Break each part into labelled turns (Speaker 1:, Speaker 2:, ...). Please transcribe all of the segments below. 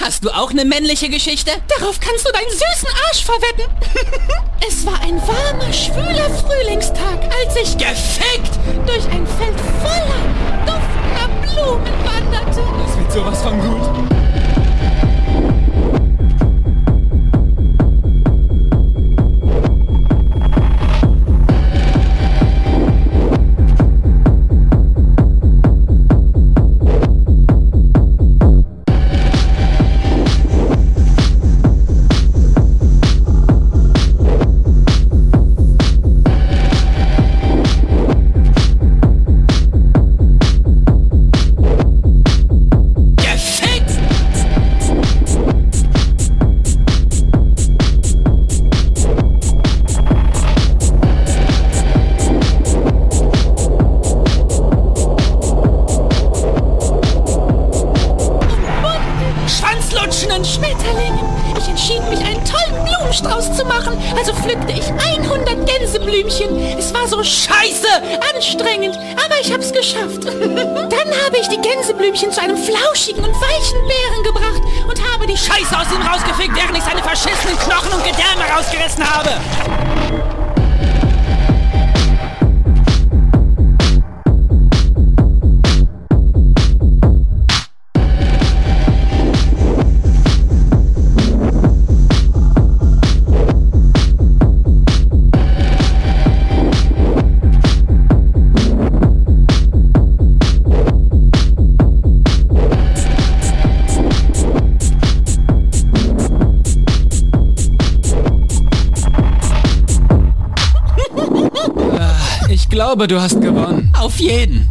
Speaker 1: Hast du auch eine männliche Geschichte?
Speaker 2: Darauf kannst du deinen süßen Arsch verwetten. es war ein warmer, schwüler Frühlingstag, als ich gefickt durch ein Feld voller duftender Blumen wanderte.
Speaker 1: Das wird sowas von gut. Glaube, du hast gewonnen.
Speaker 2: Auf jeden.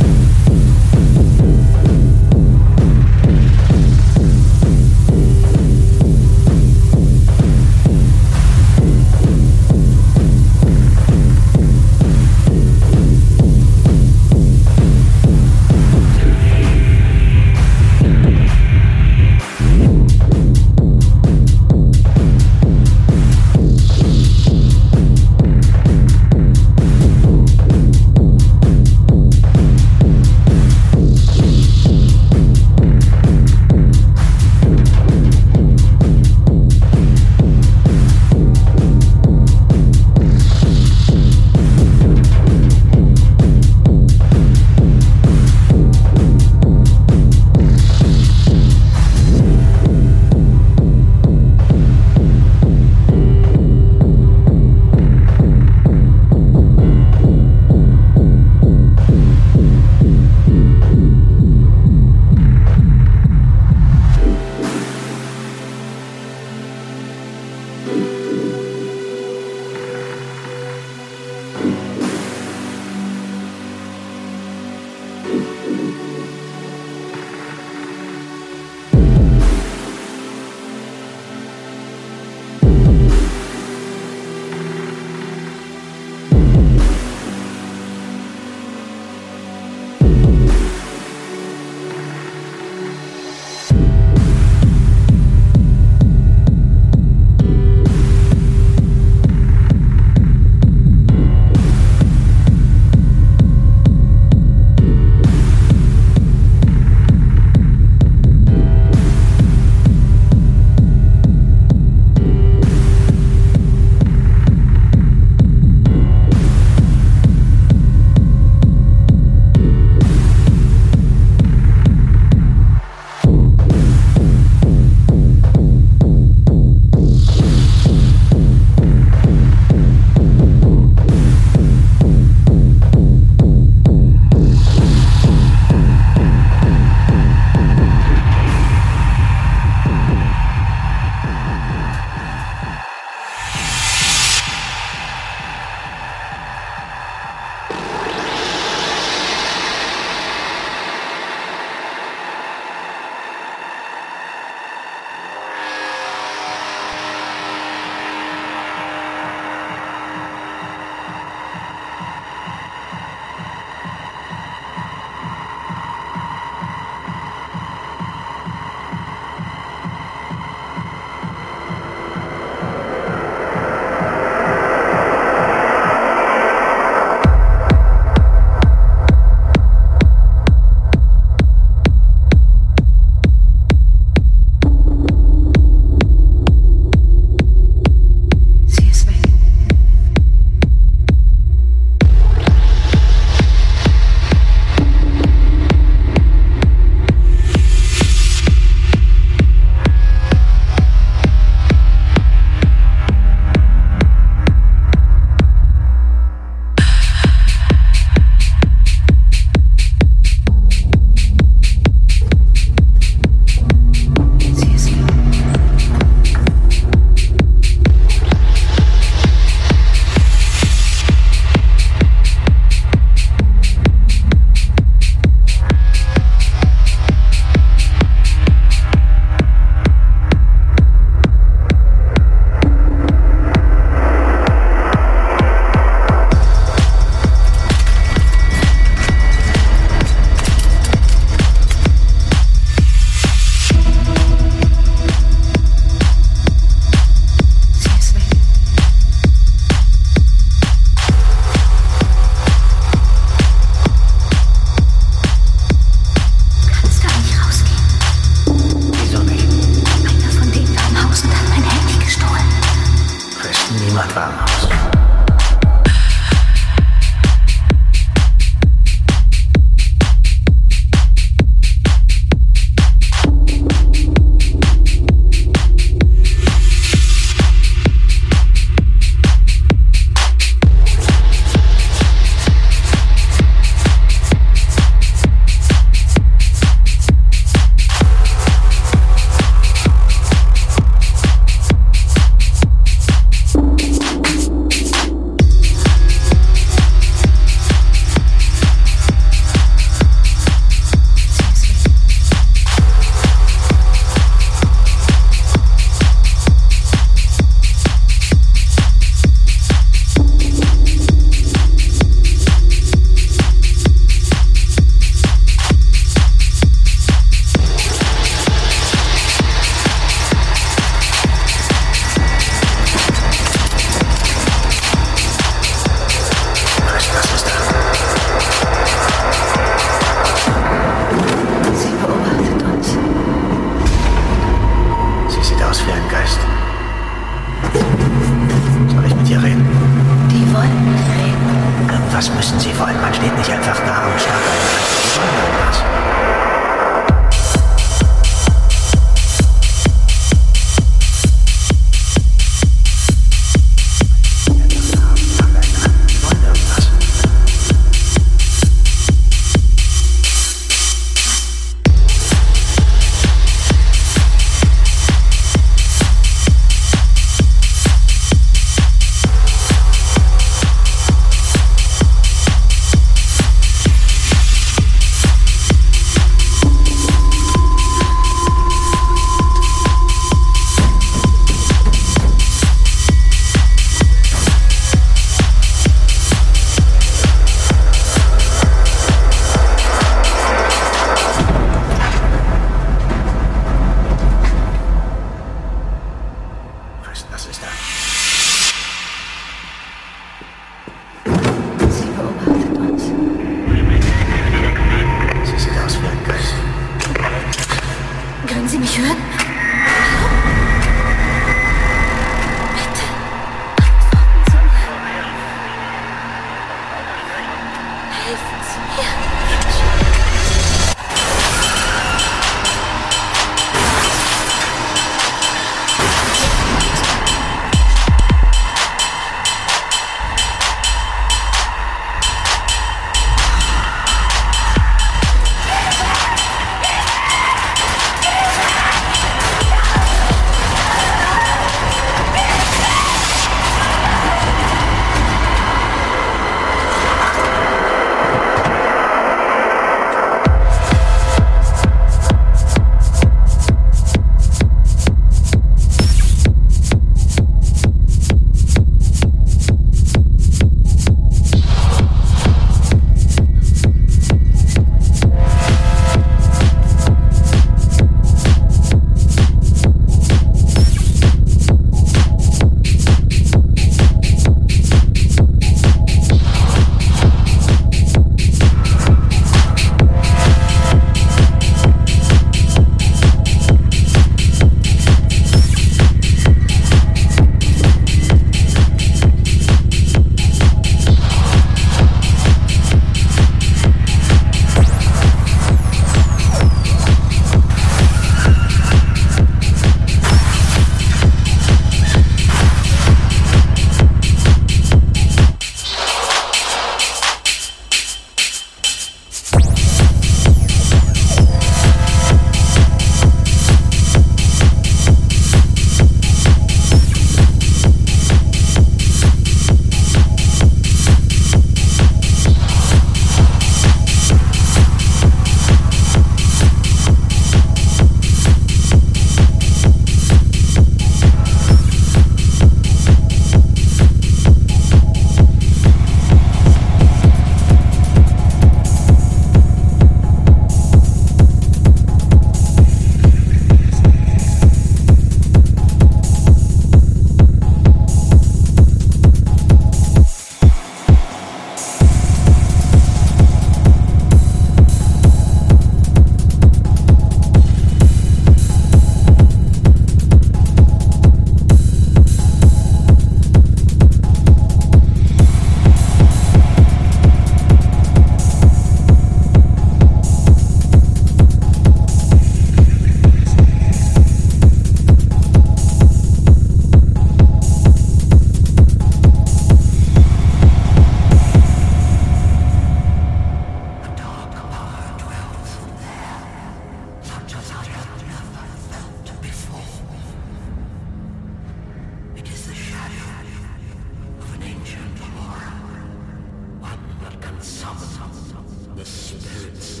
Speaker 3: the
Speaker 4: spirits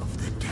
Speaker 5: of the dead.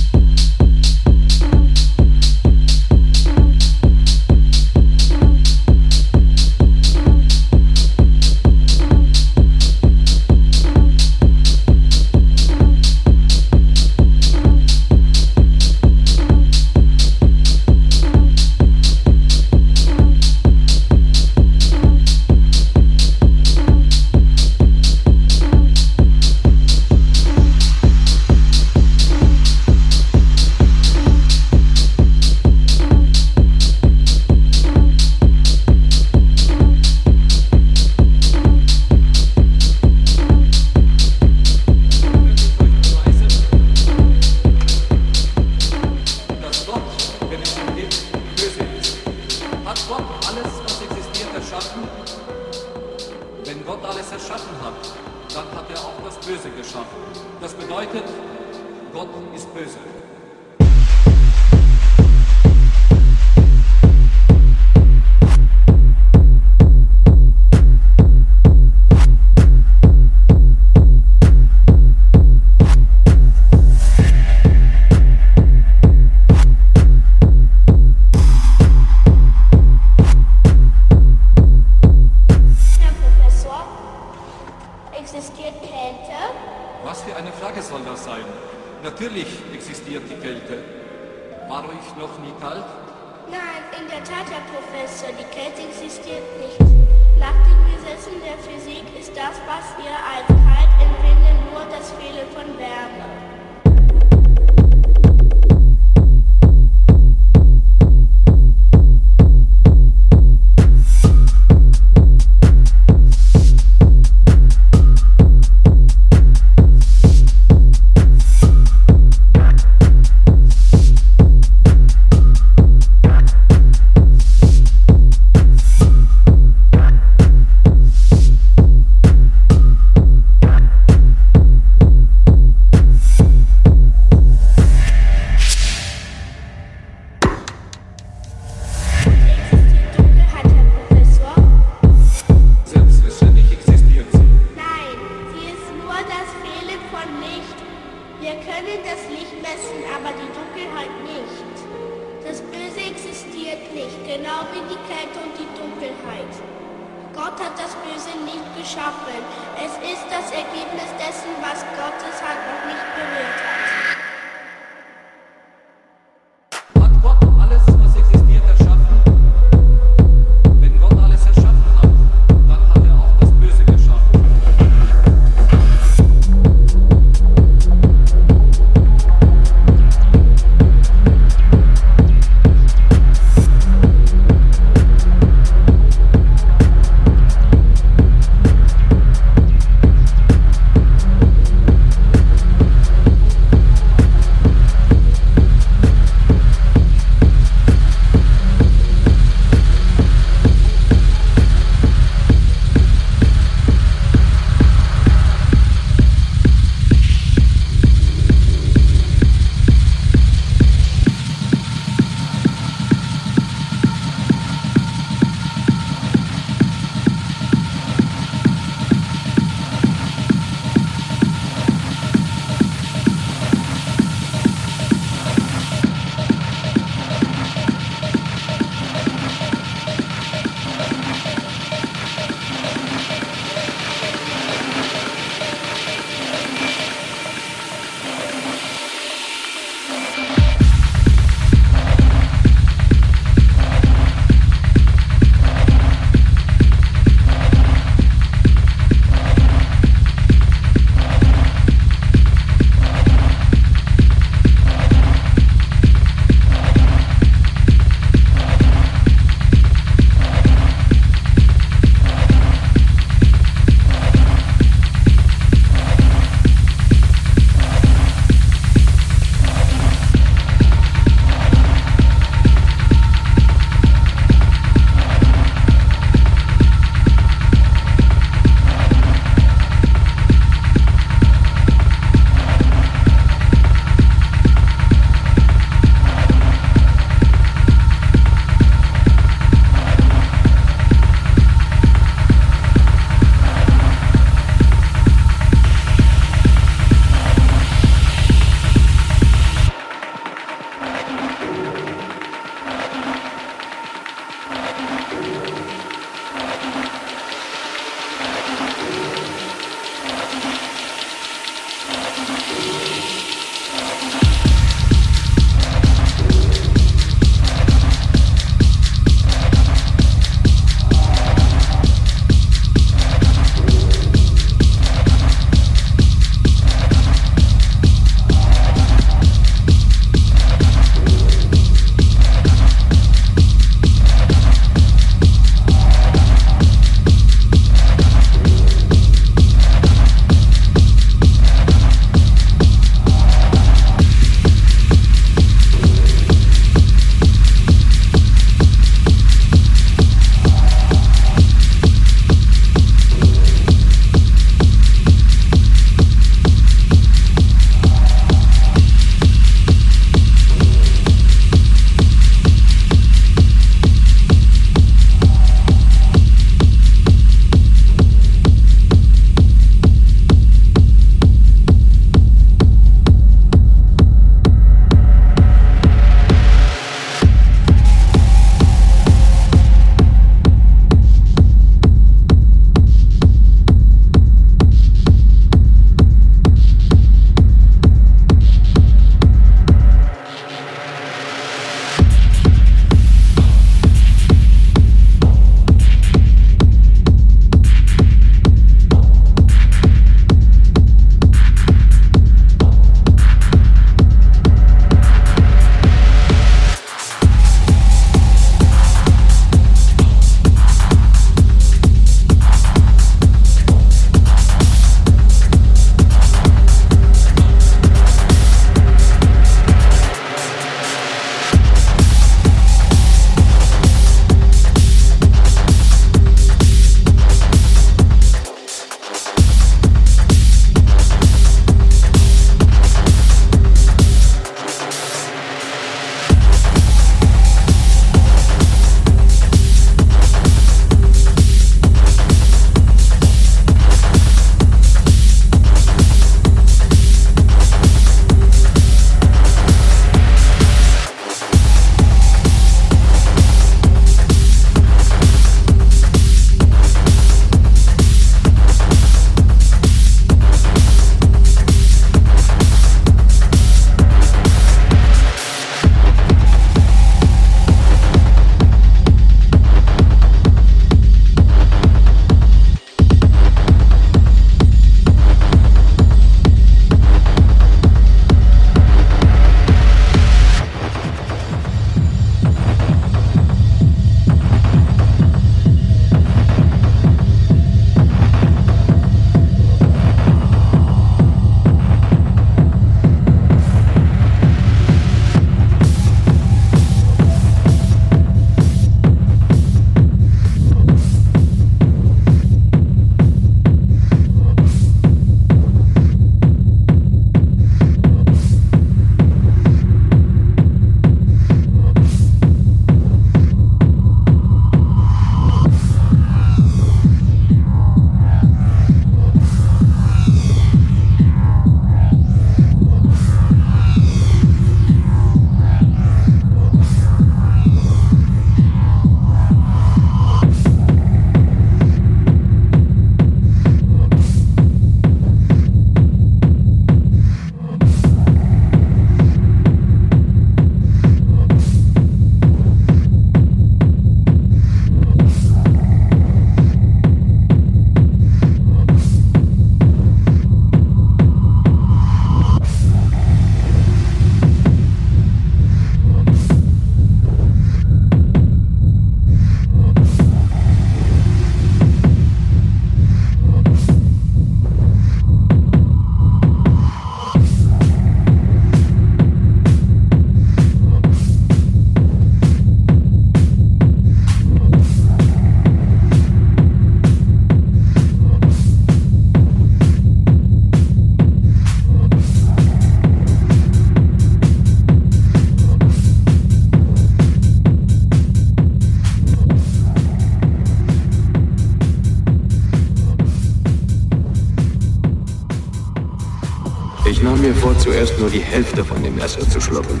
Speaker 5: zuerst nur die Hälfte von dem Messer zu schlucken.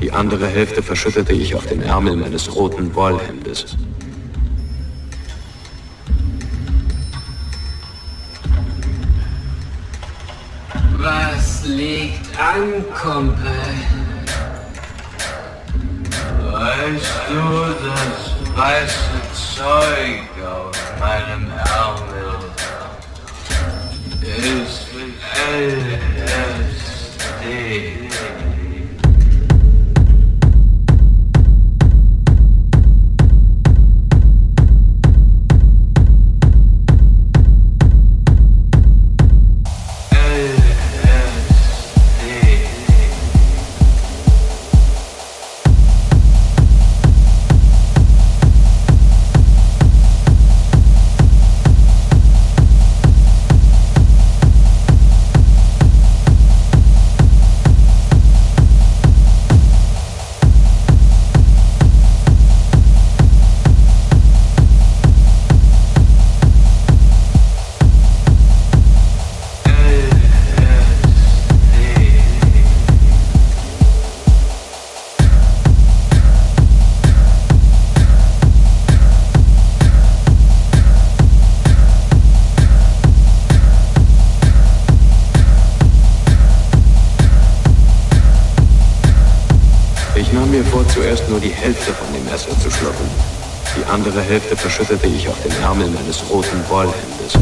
Speaker 5: Die andere Hälfte verschüttete ich auf den Ärmel meines roten Wollhemdes.
Speaker 6: Was liegt an, Kumpel?
Speaker 7: Weißt du das weiße Zeug auf meinem Ärmel? Ist
Speaker 5: mit mir vor, zuerst nur die Hälfte von dem Messer zu schlucken. Die andere Hälfte verschüttete ich auf den Ärmel meines roten Wollhemdes.